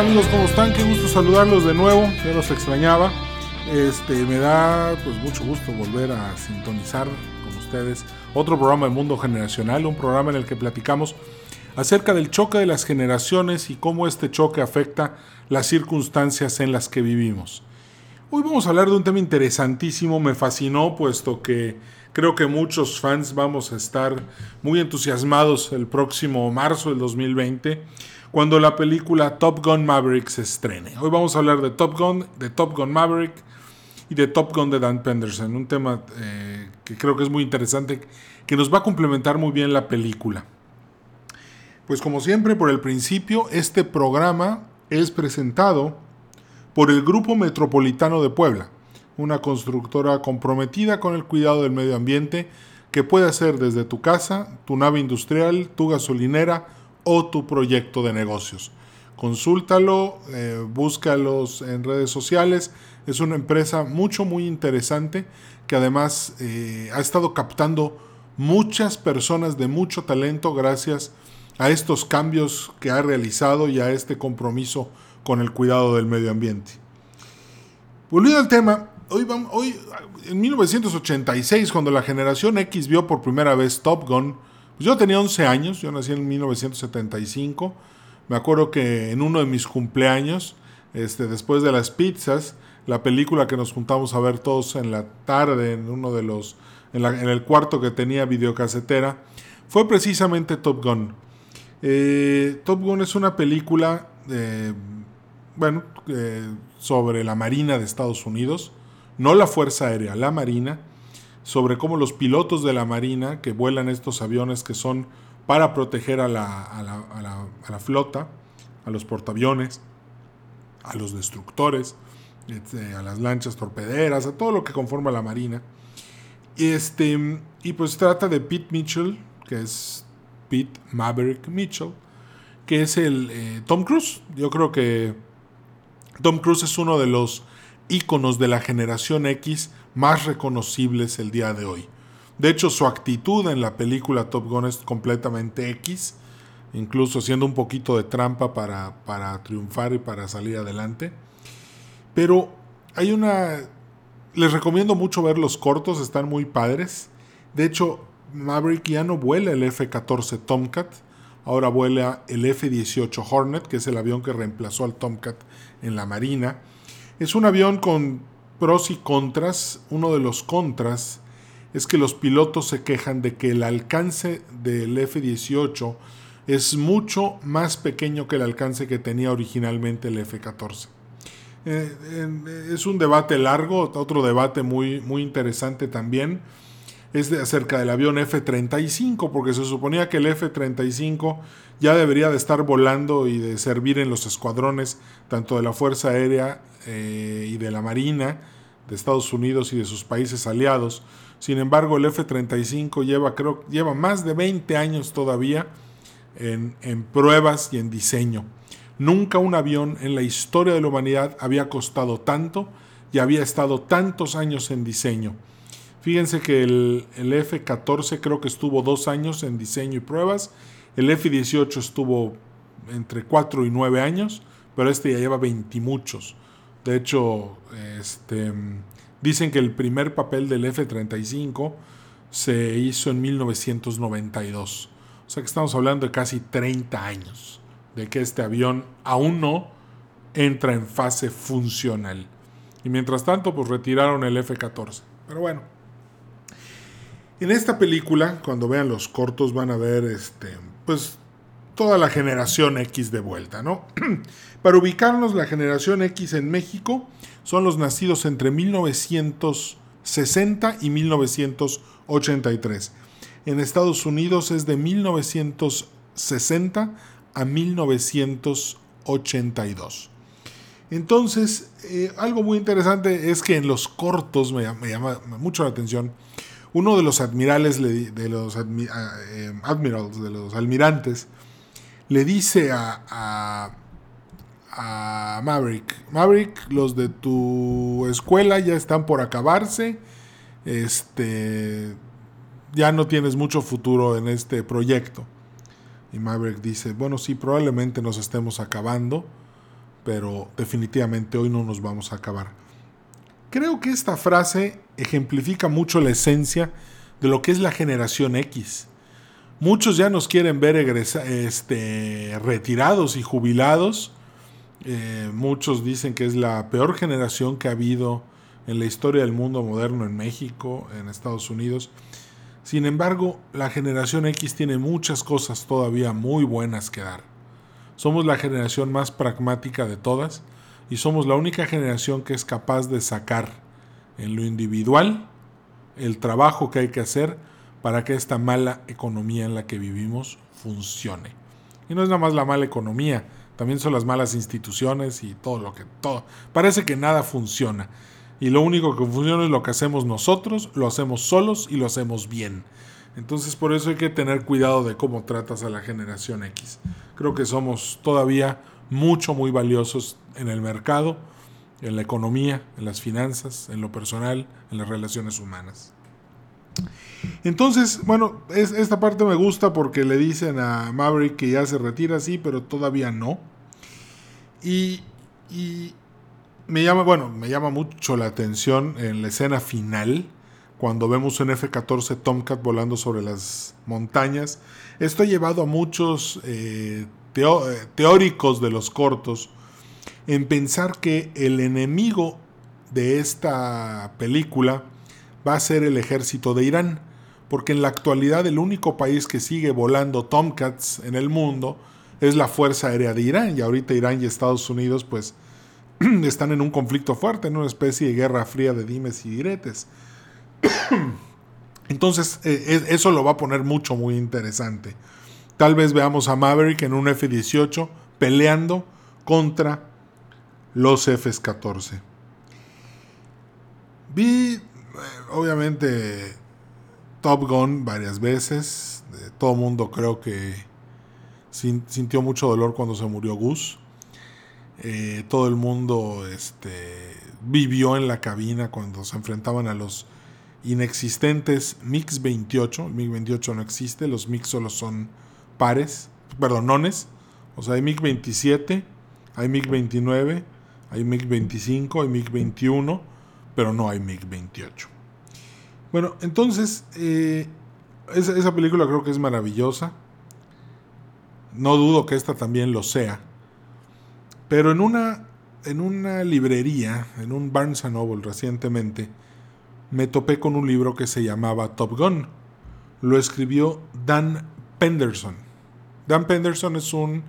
Amigos, ¿cómo están? Qué gusto saludarlos de nuevo, ya los extrañaba. Este, me da pues mucho gusto volver a sintonizar con ustedes otro programa de Mundo Generacional, un programa en el que platicamos acerca del choque de las generaciones y cómo este choque afecta las circunstancias en las que vivimos. Hoy vamos a hablar de un tema interesantísimo, me fascinó puesto que creo que muchos fans vamos a estar muy entusiasmados el próximo marzo del 2020 cuando la película Top Gun Maverick se estrene. Hoy vamos a hablar de Top Gun, de Top Gun Maverick y de Top Gun de Dan Penderson, un tema eh, que creo que es muy interesante, que nos va a complementar muy bien la película. Pues como siempre, por el principio, este programa es presentado por el Grupo Metropolitano de Puebla, una constructora comprometida con el cuidado del medio ambiente que puede hacer desde tu casa, tu nave industrial, tu gasolinera o tu proyecto de negocios. Consúltalo, eh, búscalos en redes sociales. Es una empresa mucho, muy interesante que además eh, ha estado captando muchas personas de mucho talento gracias a estos cambios que ha realizado y a este compromiso con el cuidado del medio ambiente. Volviendo al tema, hoy, vamos, hoy en 1986, cuando la generación X vio por primera vez Top Gun, pues yo tenía 11 años, yo nací en 1975. Me acuerdo que en uno de mis cumpleaños, este, después de las pizzas, la película que nos juntamos a ver todos en la tarde, en uno de los, en, el cuarto que tenía videocasetera, fue precisamente Top Gun. Eh, Top Gun es una película, bueno, sobre la Marina de Estados Unidos, no la Fuerza Aérea, la Marina, sobre cómo los pilotos de la Marina que vuelan estos aviones que son para proteger a la, a la, a la, flota, a los portaaviones, a los destructores, este, a las lanchas torpederas, a todo lo que conforma la Marina. Este, y pues trata de Pete Mitchell, que es Pete Maverick Mitchell, que es el eh, Tom Cruise. Yo creo que Tom Cruise es uno de los íconos de la generación X más reconocibles el día de hoy. De hecho, su actitud en la película Top Gun es completamente X, incluso haciendo un poquito de trampa para, para triunfar y para salir adelante. Pero hay una... Les recomiendo mucho ver los cortos, están muy padres. De hecho, Maverick ya no vuela el F-14 Tomcat, ahora vuela el F-18 Hornet, que es el avión que reemplazó al Tomcat en la Marina. Es un avión con pros y contras. Uno de los contras es que los pilotos se quejan de que el alcance del F-18 es mucho más pequeño que el alcance que tenía originalmente el F-14. Eh, es un debate largo, otro debate muy, muy interesante también es de acerca del avión F-35, porque se suponía que el F-35 ya debería de estar volando y de servir en los escuadrones tanto de la Fuerza Aérea eh, y de la Marina de Estados Unidos y de sus países aliados. Sin embargo, el F-35 lleva, creo, lleva más de 20 años todavía en, en pruebas y en diseño. Nunca un avión en la historia de la humanidad había costado tanto y había estado tantos años en diseño. Fíjense que el, F-14 creo que estuvo dos años en diseño y pruebas. El F-18 estuvo entre 4 y 9 años, pero este ya lleva 20 muchos. De hecho, este, dicen que el primer papel del F-35 se hizo en 1992. O sea que estamos hablando de casi 30 años de que este avión aún no entra en fase funcional. Y mientras tanto, pues retiraron el F-14. Pero bueno. En esta película, cuando vean los cortos, van a ver este, pues toda la generación X de vuelta, ¿no? Para ubicarnos, la generación X en México son los nacidos entre 1960 y 1983. En Estados Unidos es de 1960 a 1982. Entonces, eh, algo muy interesante es que en los cortos me, me llama mucho la atención uno de los admirales, de los ah, eh, de los almirantes, le dice a, a, Maverick, Maverick, los de tu escuela ya están por acabarse, este, ya no tienes mucho futuro en este proyecto. Y Maverick dice, bueno, sí, probablemente nos estemos acabando, pero definitivamente hoy no nos vamos a acabar. Creo que esta frase ejemplifica mucho la esencia de lo que es la generación X. Muchos ya nos quieren ver este, retirados y jubilados. Eh, muchos dicen que es la peor generación que ha habido en la historia del mundo moderno en México, en Estados Unidos. Sin embargo, la generación X tiene muchas cosas todavía muy buenas que dar. Somos la generación más pragmática de todas y somos la única generación que es capaz de sacar en lo individual el trabajo que hay que hacer para que esta mala economía en la que vivimos funcione. Y no es nada más la mala economía, también son las malas instituciones y todo lo que todo. Parece que nada funciona. Y lo único que funciona es lo que hacemos nosotros, lo hacemos solos y lo hacemos bien. Entonces por eso hay que tener cuidado de cómo tratas a la generación X. Creo que somos todavía mucho, muy valiosos en el mercado, en la economía, en las finanzas, en lo personal, en las relaciones humanas. Entonces, bueno, esta parte me gusta porque le dicen a Maverick que ya se retira, sí, pero todavía no. Y, y me llama, bueno, me llama mucho la atención en la escena final, cuando vemos un F-14 Tomcat volando sobre las montañas. Esto ha llevado a muchos eh, eh, teóricos de los cortos en pensar que el enemigo de esta película va a ser el ejército de Irán, porque en la actualidad el único país que sigue volando Tomcats en el mundo es la Fuerza Aérea de Irán, y ahorita Irán y Estados Unidos pues están en un conflicto fuerte, en una especie de guerra fría de dimes y diretes. Entonces, eh, eso lo va a poner mucho, muy interesante. Tal vez veamos a Maverick en un F-18 peleando contra los F-14. Vi, eh, obviamente, Top Gun varias veces. Todo el mundo creo que sintió mucho dolor cuando se murió Gus. Eh, todo el mundo este, vivió en la cabina cuando se enfrentaban a los inexistentes MiX 28. El MiG 28 no existe, los MiX solo son pares, perdón, nones. O sea, hay MiG 27, hay MiG 29, hay MiG 25, hay MiG 21, pero no hay MiG 28. Bueno, entonces, eh, esa, esa película creo que es maravillosa. No dudo que esta también lo sea. Pero en una, en una librería, en un Barnes Noble recientemente, me topé con un libro que se llamaba Top Gun. Lo escribió Dan Penderson. Dan Penderson es un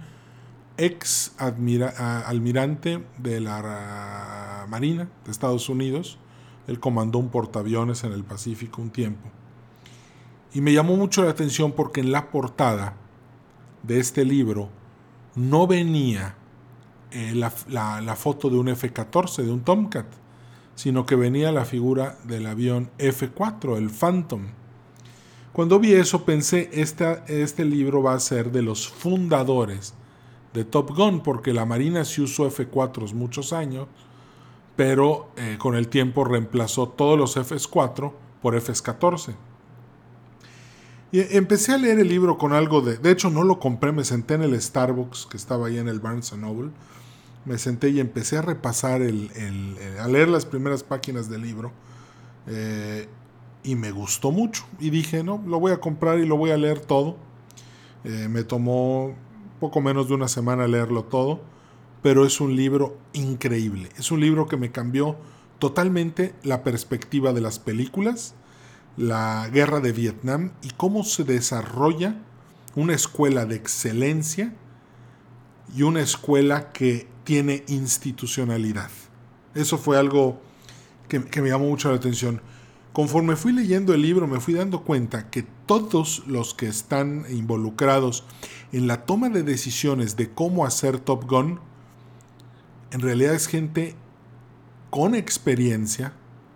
ex almirante de la Marina de Estados Unidos. Él comandó un portaaviones en el Pacífico un tiempo. Y me llamó mucho la atención porque en la portada de este libro no venía eh, la, foto de un F-14, de un Tomcat, sino que venía la figura del avión F-4, el Phantom. Cuando vi eso pensé, este libro va a ser de los fundadores de Top Gun, porque la Marina sí usó F-4 muchos años, pero eh, con el tiempo reemplazó todos los F-4 por F-14. Y empecé a leer el libro con algo de... De hecho, no lo compré, me senté en el Starbucks que estaba ahí en el Barnes Noble me senté y empecé a repasar, el, a leer las primeras páginas del libro. Eh, y me gustó mucho. Y dije, no, lo voy a comprar y lo voy a leer todo. Eh, me tomó poco menos de una semana leerlo todo. Pero es un libro increíble. Es un libro que me cambió totalmente la perspectiva de las películas, la guerra de Vietnam y cómo se desarrolla una escuela de excelencia y una escuela que tiene institucionalidad. Eso fue algo que, me llamó mucho la atención. Conforme fui leyendo el libro me fui dando cuenta que todos los que están involucrados en la toma de decisiones de cómo hacer Top Gun, en realidad es gente con experiencia,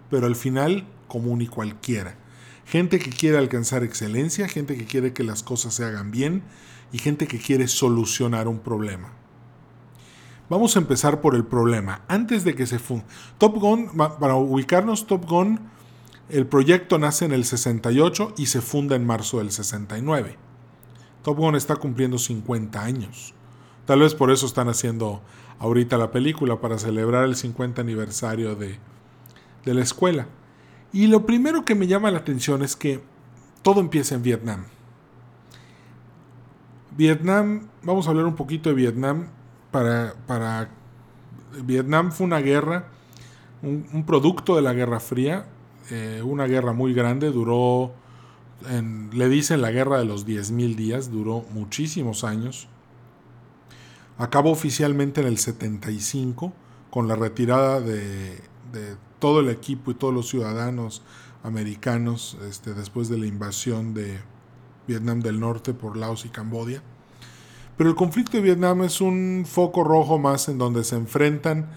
pero al final común y cualquiera. Gente que quiere alcanzar excelencia, gente que quiere que las cosas se hagan bien y gente que quiere solucionar un problema. Vamos a empezar por el problema. Antes de que se funda. Top Gun, para ubicarnos, Top Gun, el proyecto nace en el 68 y se funda en marzo del 69. Top Gun está cumpliendo 50 años. Tal vez por eso están haciendo ahorita la película, para celebrar el 50 aniversario de, de la escuela. Y lo primero que me llama la atención es que todo empieza en Vietnam. Vietnam, vamos a hablar un poquito de Vietnam. Para, para Vietnam fue una guerra, un, producto de la Guerra Fría, eh, una guerra muy grande, duró, le dicen la guerra de los 10.000 días, duró muchísimos años. Acabó oficialmente en el 75 con la retirada de, todo el equipo y todos los ciudadanos americanos este, después de la invasión de Vietnam del Norte por Laos y Camboya. Pero el conflicto de Vietnam es un foco rojo más en donde se enfrentan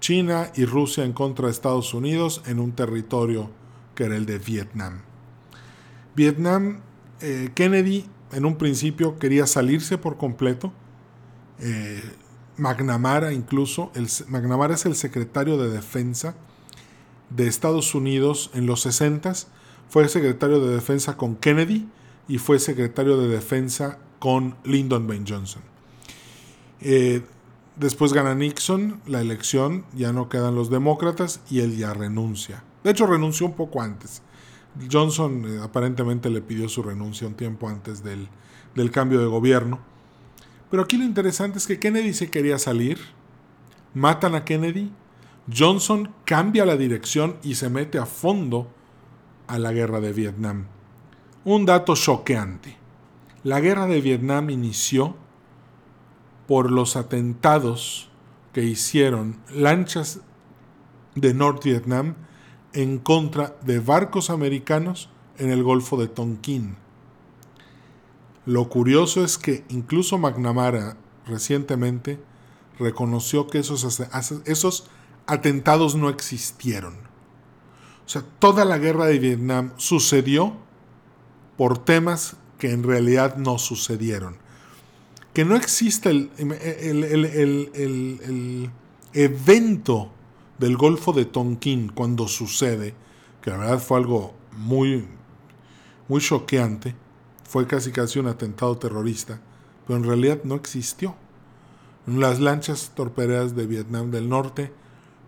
China y Rusia en contra de Estados Unidos en un territorio que era el de Vietnam. Vietnam, eh, Kennedy en un principio quería salirse por completo, eh, McNamara incluso, el, McNamara es el secretario de defensa de Estados Unidos en los 60 fue secretario de defensa con Kennedy y fue secretario de defensa con Lyndon B. Johnson. Eh, después gana Nixon la elección, ya no quedan los demócratas y él ya renuncia. De hecho, renunció un poco antes. Johnson eh, aparentemente le pidió su renuncia un tiempo antes del, del cambio de gobierno. Pero aquí lo interesante es que Kennedy se quería salir, matan a Kennedy, Johnson cambia la dirección y se mete a fondo a la guerra de Vietnam. Un dato choqueante. La guerra de Vietnam inició por los atentados que hicieron lanchas de North Vietnam en contra de barcos americanos en el Golfo de Tonkin. Lo curioso es que incluso McNamara recientemente reconoció que esos, esos atentados no existieron. O sea, toda la guerra de Vietnam sucedió por temas que en realidad no sucedieron. Que no existe el, el, evento del Golfo de Tonkin cuando sucede, que la verdad fue algo muy, muy choqueante fue casi casi un atentado terrorista, pero en realidad no existió. Las lanchas torpederas de Vietnam del Norte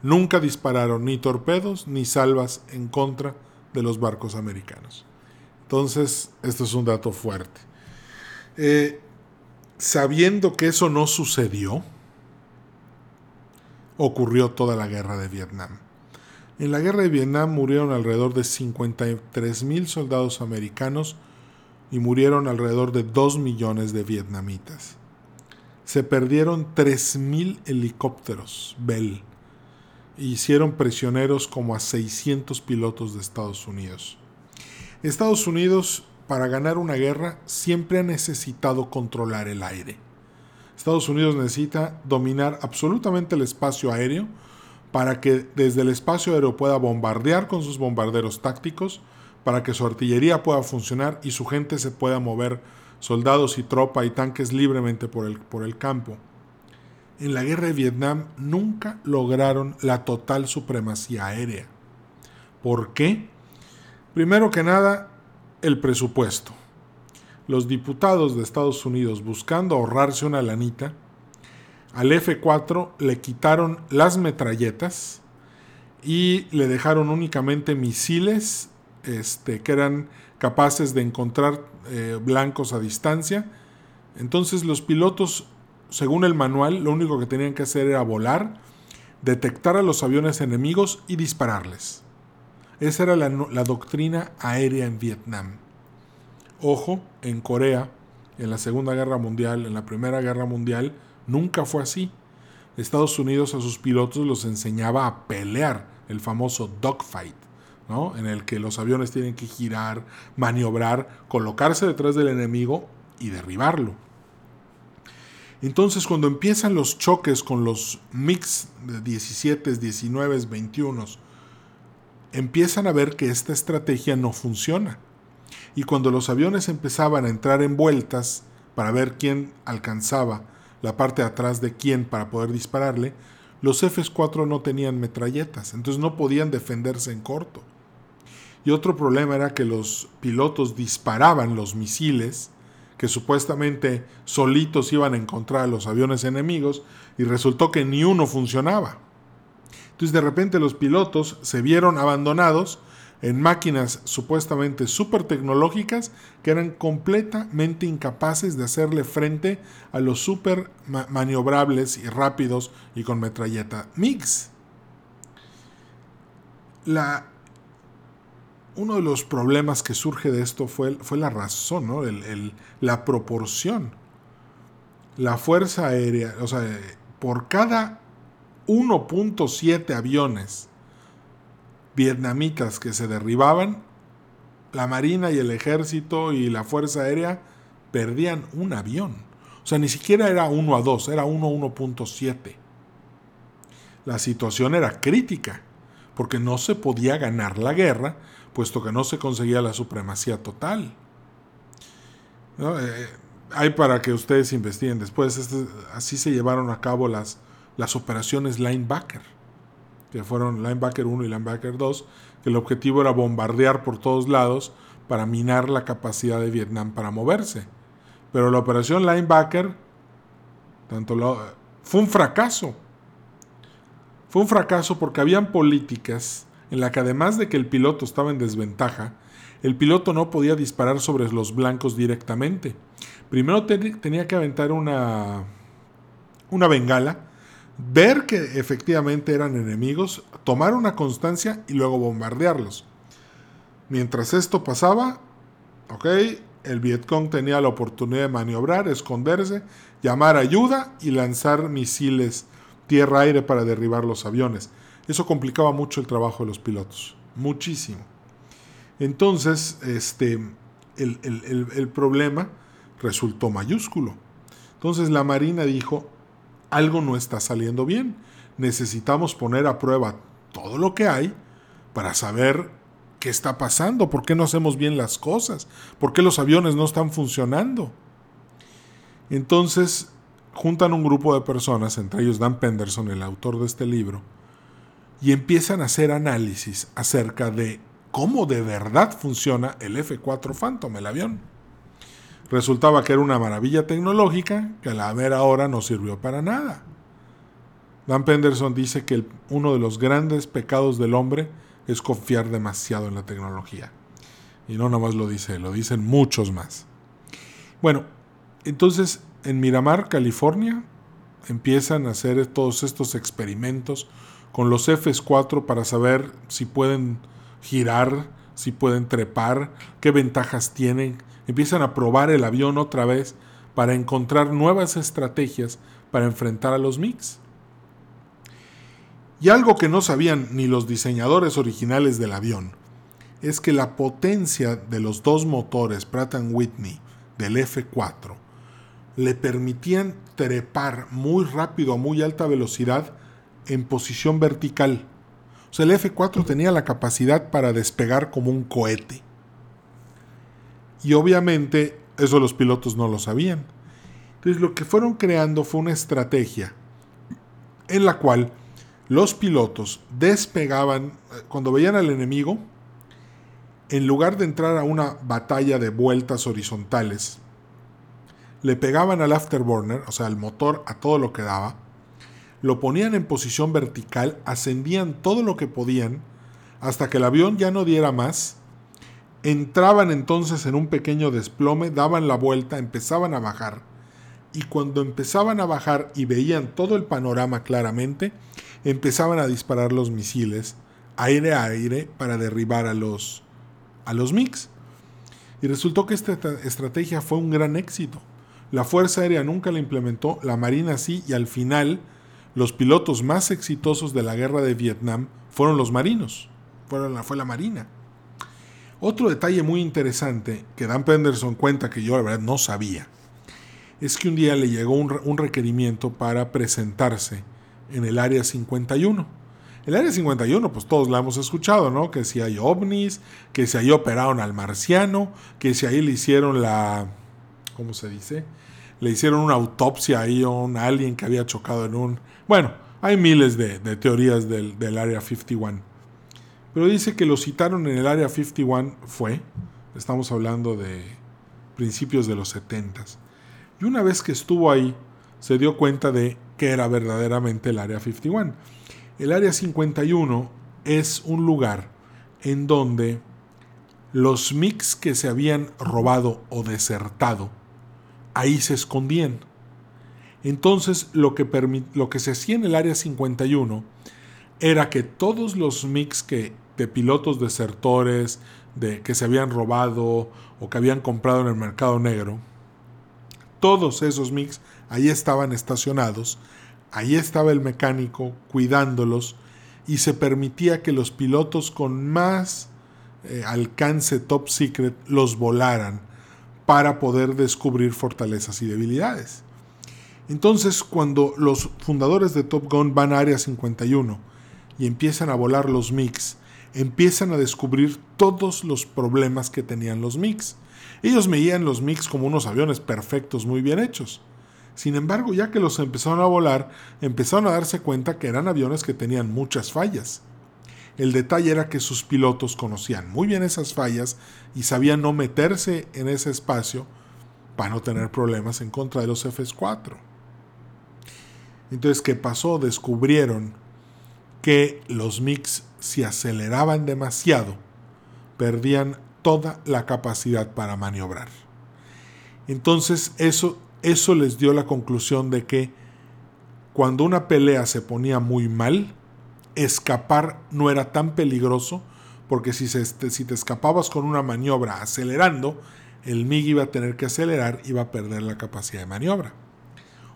nunca dispararon ni torpedos ni salvas en contra de los barcos americanos. Entonces, esto es un dato fuerte. Eh, sabiendo que eso no sucedió, ocurrió toda la guerra de Vietnam. En la guerra de Vietnam murieron alrededor de 53 mil soldados americanos y murieron alrededor de 2 millones de vietnamitas. Se perdieron 3.000 helicópteros Bell e hicieron prisioneros como a 600 pilotos de Estados Unidos. Estados Unidos, para ganar una guerra, siempre ha necesitado controlar el aire. Estados Unidos necesita dominar absolutamente el espacio aéreo para que desde el espacio aéreo pueda bombardear con sus bombarderos tácticos, para que su artillería pueda funcionar y su gente se pueda mover, soldados y tropa y tanques libremente por el, por el campo. En la guerra de Vietnam nunca lograron la total supremacía aérea. ¿Por qué? Primero que nada, el presupuesto. Los diputados de Estados Unidos buscando ahorrarse una lanita, al F4 le quitaron las metralletas y le dejaron únicamente misiles este, que eran capaces de encontrar eh, blancos a distancia. Entonces los pilotos, según el manual, lo único que tenían que hacer era volar, detectar a los aviones enemigos y dispararles. Esa era la, doctrina aérea en Vietnam. Ojo, en Corea, en la Segunda Guerra Mundial, en la Primera Guerra Mundial, nunca fue así. Estados Unidos a sus pilotos los enseñaba a pelear, el famoso dogfight en el que los aviones tienen que girar, maniobrar, colocarse detrás del enemigo y derribarlo. Entonces cuando empiezan los choques con los mix de 17, 19, 21, empiezan a ver que esta estrategia no funciona. Y cuando los aviones empezaban a entrar en vueltas para ver quién alcanzaba la parte de atrás de quién para poder dispararle, los F-4 no tenían metralletas, entonces no podían defenderse en corto. Y otro problema era que los pilotos disparaban los misiles que supuestamente solitos iban a encontrar a los aviones enemigos y resultó que ni uno funcionaba. Entonces de repente los pilotos se vieron abandonados en máquinas supuestamente súper tecnológicas que eran completamente incapaces de hacerle frente a los súper maniobrables y rápidos y con metralleta MiGs. La, uno de los problemas que surge de esto fue, fue la razón, ¿no? la proporción. La Fuerza Aérea, o sea, por cada 1.7 aviones vietnamitas que se derribaban, la Marina y el Ejército y la Fuerza Aérea perdían un avión. O sea, ni siquiera era 1 a 2, era 1 a 1.7. La situación era crítica, porque no se podía ganar la guerra, puesto que no se conseguía la supremacía total. Eh, hay para que ustedes investiguen después, este, así se llevaron a cabo las, las operaciones Linebacker que fueron Linebacker 1 y Linebacker 2, que el objetivo era bombardear por todos lados para minar la capacidad de Vietnam para moverse. Pero la operación Linebacker tanto fue un fracaso. Fue un fracaso porque habían políticas en la que además de que el piloto estaba en desventaja, el piloto no podía disparar sobre los blancos directamente. Primero tenía que aventar una, una bengala ver que efectivamente eran enemigos, tomar una constancia y luego bombardearlos. Mientras esto pasaba, ok, el Vietcong tenía la oportunidad de maniobrar, esconderse, llamar ayuda y lanzar misiles tierra-aire para derribar los aviones. Eso complicaba mucho el trabajo de los pilotos, muchísimo. Entonces, este, el, el problema resultó mayúsculo. Entonces la Marina dijo, algo no está saliendo bien. Necesitamos poner a prueba todo lo que hay para saber qué está pasando, por qué no hacemos bien las cosas, por qué los aviones no están funcionando. Entonces juntan un grupo de personas, entre ellos Dan Penderson, el autor de este libro, y empiezan a hacer análisis acerca de cómo de verdad funciona el F-4 Phantom, el avión. Resultaba que era una maravilla tecnológica que a la mera hora no sirvió para nada. Dan Penderson dice que uno de los grandes pecados del hombre es confiar demasiado en la tecnología. Y no nomás lo dice, lo dicen muchos más. Bueno, entonces en Miramar, California, empiezan a hacer todos estos experimentos con los F-4 para saber si pueden girar, si pueden trepar, qué ventajas tienen, empiezan a probar el avión otra vez para encontrar nuevas estrategias para enfrentar a los MiGs. Y algo que no sabían ni los diseñadores originales del avión es que la potencia de los dos motores Pratt Whitney del F4 le permitían trepar muy rápido a muy alta velocidad en posición vertical. O sea, el F4 tenía la capacidad para despegar como un cohete. Y obviamente eso los pilotos no lo sabían. Entonces lo que fueron creando fue una estrategia en la cual los pilotos despegaban, cuando veían al enemigo, en lugar de entrar a una batalla de vueltas horizontales, le pegaban al afterburner, o sea, al motor a todo lo que daba, lo ponían en posición vertical, ascendían todo lo que podían, hasta que el avión ya no diera más Entraban entonces en un pequeño desplome, daban la vuelta, empezaban a bajar. Y cuando empezaban a bajar y veían todo el panorama claramente, empezaban a disparar los misiles aire a aire para derribar a los, a los MiGs. Y resultó que esta estrategia fue un gran éxito. La Fuerza Aérea nunca la implementó, la Marina sí, y al final los pilotos más exitosos de la guerra de Vietnam fueron los marinos, fueron fue la Marina. Otro detalle muy interesante que Dan Penderson cuenta que yo la verdad no sabía es que un día le llegó un, requerimiento para presentarse en el Área 51. El Área 51, pues todos la hemos escuchado, ¿no? Que si hay ovnis, que si ahí operaron al marciano, que si ahí le hicieron la... ¿Cómo se dice? Le hicieron una autopsia ahí a un alien que había chocado en un... Bueno, hay miles de, teorías del, del Área 51 pero dice que lo citaron en el área 51 fue, estamos hablando de principios de los 70. Y una vez que estuvo ahí, se dio cuenta de que era verdaderamente el Área 51. El Área 51 es un lugar en donde los mix que se habían robado o desertado, ahí se escondían. Entonces lo que, lo que se hacía en el Área 51 era que todos los mix que, de pilotos desertores, de, que se habían robado o que habían comprado en el mercado negro, todos esos mix ahí estaban estacionados, ahí estaba el mecánico cuidándolos y se permitía que los pilotos con más eh, alcance top secret los volaran para poder descubrir fortalezas y debilidades. Entonces, cuando los fundadores de Top Gun van a Área 51 y empiezan a volar los MiGs, empiezan a descubrir todos los problemas que tenían los MiGs. Ellos veían los MiGs como unos aviones perfectos, muy bien hechos. Sin embargo, ya que los empezaron a volar, empezaron a darse cuenta que eran aviones que tenían muchas fallas. El detalle era que sus pilotos conocían muy bien esas fallas y sabían no meterse en ese espacio para no tener problemas en contra de los F-4. Entonces, ¿qué pasó? Descubrieron que los MiGs, si aceleraban demasiado, perdían toda la capacidad para maniobrar. Entonces, eso eso les dio la conclusión de que cuando una pelea se ponía muy mal, escapar no era tan peligroso, porque si, si te escapabas con una maniobra acelerando, el MiG iba a tener que acelerar y iba a perder la capacidad de maniobra.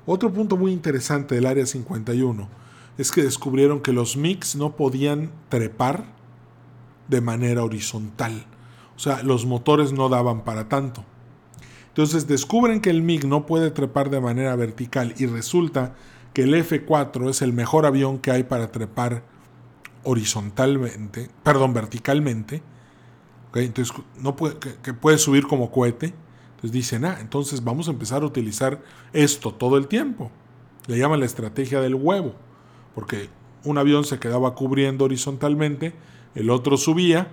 Otro punto muy interesante del Área 51 es que descubrieron que los MiGs no podían trepar de manera horizontal. O sea, los motores no daban para tanto. Entonces descubren que el MiG no puede trepar de manera vertical y resulta que el F4 es el mejor avión que hay para trepar horizontalmente, perdón, verticalmente. Entonces no puede, que, puede subir como cohete. Entonces dicen, ah, entonces vamos a empezar a utilizar esto todo el tiempo. Le llaman la estrategia del huevo, porque un avión se quedaba cubriendo horizontalmente, el otro subía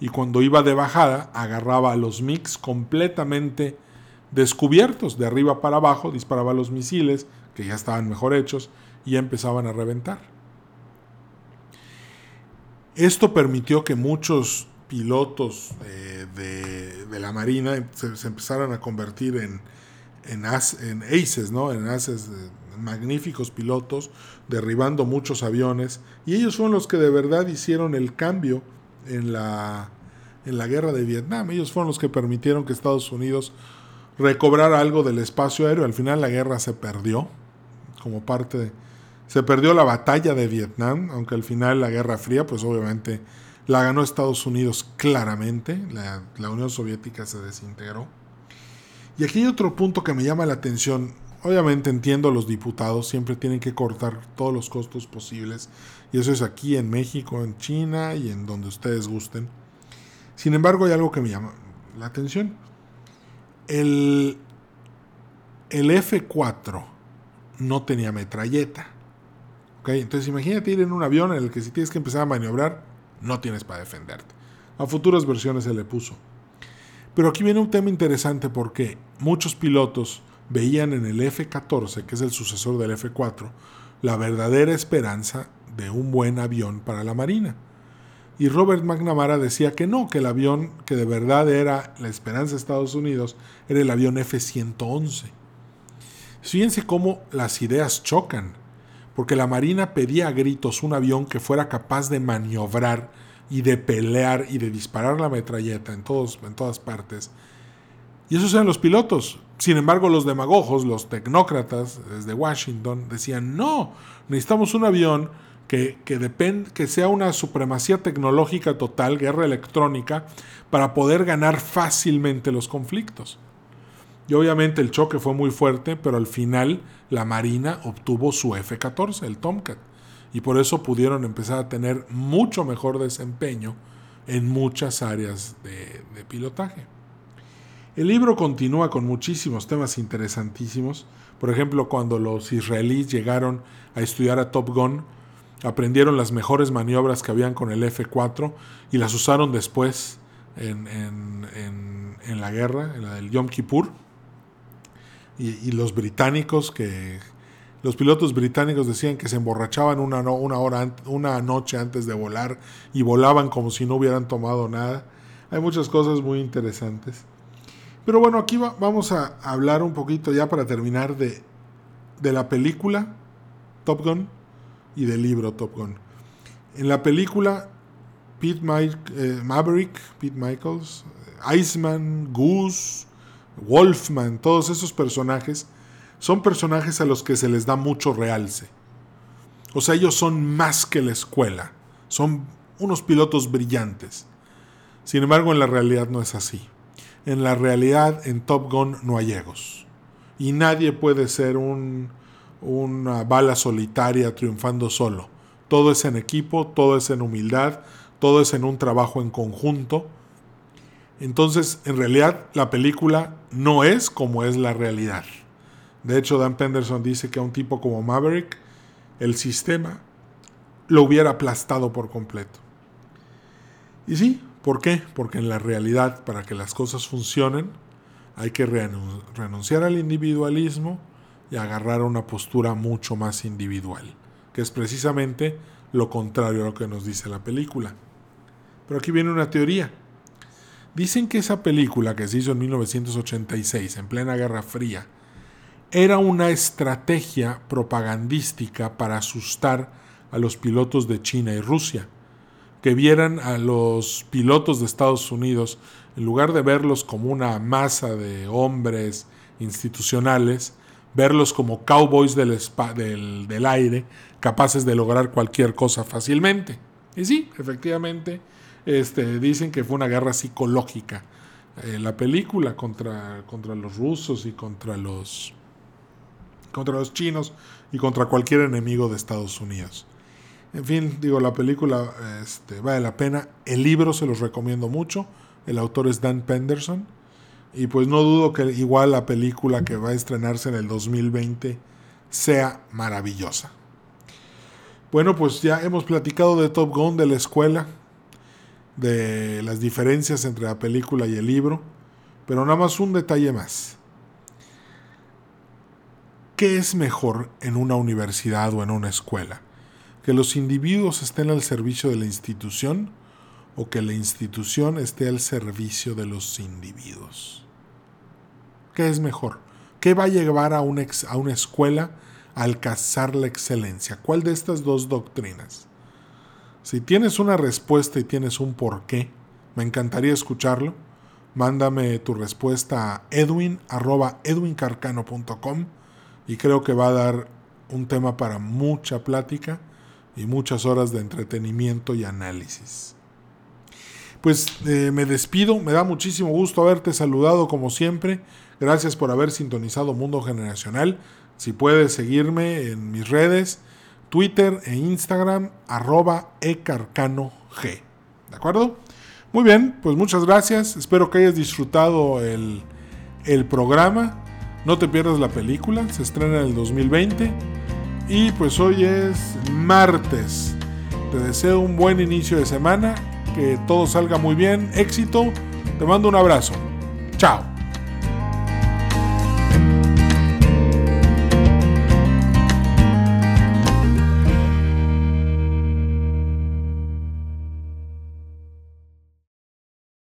y cuando iba de bajada agarraba a los MiGs completamente descubiertos de arriba para abajo, disparaba los misiles, que ya estaban mejor hechos, y empezaban a reventar. Esto permitió que muchos pilotos eh, de, la Marina se, empezaran a convertir en, en, aces, ¿no? en aces, magníficos pilotos, derribando muchos aviones, y ellos fueron los que de verdad hicieron el cambio en la, en la guerra de Vietnam. Ellos fueron los que permitieron que Estados Unidos recobrar algo del espacio aéreo. Al final la guerra se perdió como parte de... Se perdió la batalla de Vietnam, aunque al final la Guerra Fría, pues obviamente la ganó Estados Unidos claramente, la, la Unión Soviética se desintegró. Y aquí hay otro punto que me llama la atención. Obviamente entiendo los diputados, siempre tienen que cortar todos los costos posibles. Y eso es aquí en México, en China y en donde ustedes gusten. Sin embargo, hay algo que me llama la atención. El, el F4 no tenía metralleta. Entonces imagínate ir en un avión en el que si tienes que empezar a maniobrar, no tienes para defenderte. A futuras versiones se le puso. Pero aquí viene un tema interesante porque muchos pilotos veían en el F-14, que es el sucesor del F-4, la verdadera esperanza de un buen avión para la Marina. Y Robert McNamara decía que no, que el avión que de verdad era la esperanza de Estados Unidos era el avión F-111. Fíjense cómo las ideas chocan, porque la Marina pedía a gritos un avión que fuera capaz de maniobrar y de pelear y de disparar la metralleta en, todos, en todas partes. Y esos eran los pilotos. Sin embargo, los demagogos, los tecnócratas desde Washington decían, no, necesitamos un avión que, que, que sea una supremacía tecnológica total, guerra electrónica, para poder ganar fácilmente los conflictos. Y obviamente el choque fue muy fuerte, pero al final la Marina obtuvo su F-14, el Tomcat, y por eso pudieron empezar a tener mucho mejor desempeño en muchas áreas de, de pilotaje. El libro continúa con muchísimos temas interesantísimos. Por ejemplo, cuando los israelíes llegaron a estudiar a Top Gun, aprendieron las mejores maniobras que habían con el F4 y las usaron después en, la guerra, en la del Yom Kippur, y, los británicos que los pilotos británicos decían que se emborrachaban una, hora, una noche antes de volar y volaban como si no hubieran tomado nada. Hay muchas cosas muy interesantes. Pero bueno, aquí vamos a hablar un poquito ya para terminar de, de la película Top Gun y del libro Top Gun. En la película, Pete eh, Maverick, Pete Michaels, Iceman, Goose, Wolfman, todos esos personajes son personajes a los que se les da mucho realce. O sea, ellos son más que la escuela, son unos pilotos brillantes. Sin embargo, en la realidad no es así. En la realidad, en Top Gun no hay egos. Y nadie puede ser un, una bala solitaria triunfando solo. Todo es en equipo, todo es en humildad, todo es en un trabajo en conjunto. Entonces, en realidad, la película no es como es la realidad. De hecho, Dan Penderson dice que a un tipo como Maverick, el sistema lo hubiera aplastado por completo. Y sí, ¿por qué? Porque en la realidad, para que las cosas funcionen, hay que renunciar al individualismo y agarrar una postura mucho más individual, que es precisamente lo contrario a lo que nos dice la película. Pero aquí viene una teoría. Dicen que esa película que se hizo en 1986, en plena Guerra Fría, era una estrategia propagandística para asustar a los pilotos de China y Rusia, que vieran a los pilotos de Estados Unidos, en lugar de verlos como una masa de hombres institucionales, verlos como cowboys del, del, aire, capaces de lograr cualquier cosa fácilmente. Y sí, efectivamente, este, dicen que fue una guerra psicológica. Eh, la película contra, contra los rusos y contra los, contra los chinos y contra cualquier enemigo de Estados Unidos. En fin, digo, la película este, vale la pena. El libro se los recomiendo mucho. El autor es Dan Penderson. Y pues no dudo que igual la película que va a estrenarse en el 2020 sea maravillosa. Bueno, pues ya hemos platicado de Top Gun, de la escuela, de las diferencias entre la película y el libro, pero nada más un detalle más. ¿Qué es mejor en una universidad o en una escuela? ¿Que los individuos estén al servicio de la institución o que la institución esté al servicio de los individuos? ¿Qué es mejor? ¿Qué va a llevar a una, a una escuela a alcanzar la excelencia? ¿Cuál de estas dos doctrinas? Si tienes una respuesta y tienes un porqué, me encantaría escucharlo. Mándame tu respuesta a edwin.edwincarcano.com y creo que va a dar un tema para mucha plática y muchas horas de entretenimiento y análisis. Pues eh, me despido, me da muchísimo gusto haberte saludado como siempre. Gracias por haber sintonizado Mundo Generacional. Si puedes seguirme en mis redes, Twitter e Instagram, arroba ecarcano G. ¿De acuerdo? Muy bien, pues muchas gracias. Espero que hayas disfrutado el, el programa. No te pierdas la película, se estrena en el 2020. Y pues hoy es martes. Te deseo un buen inicio de semana, que todo salga muy bien, éxito. Te mando un abrazo. Chao.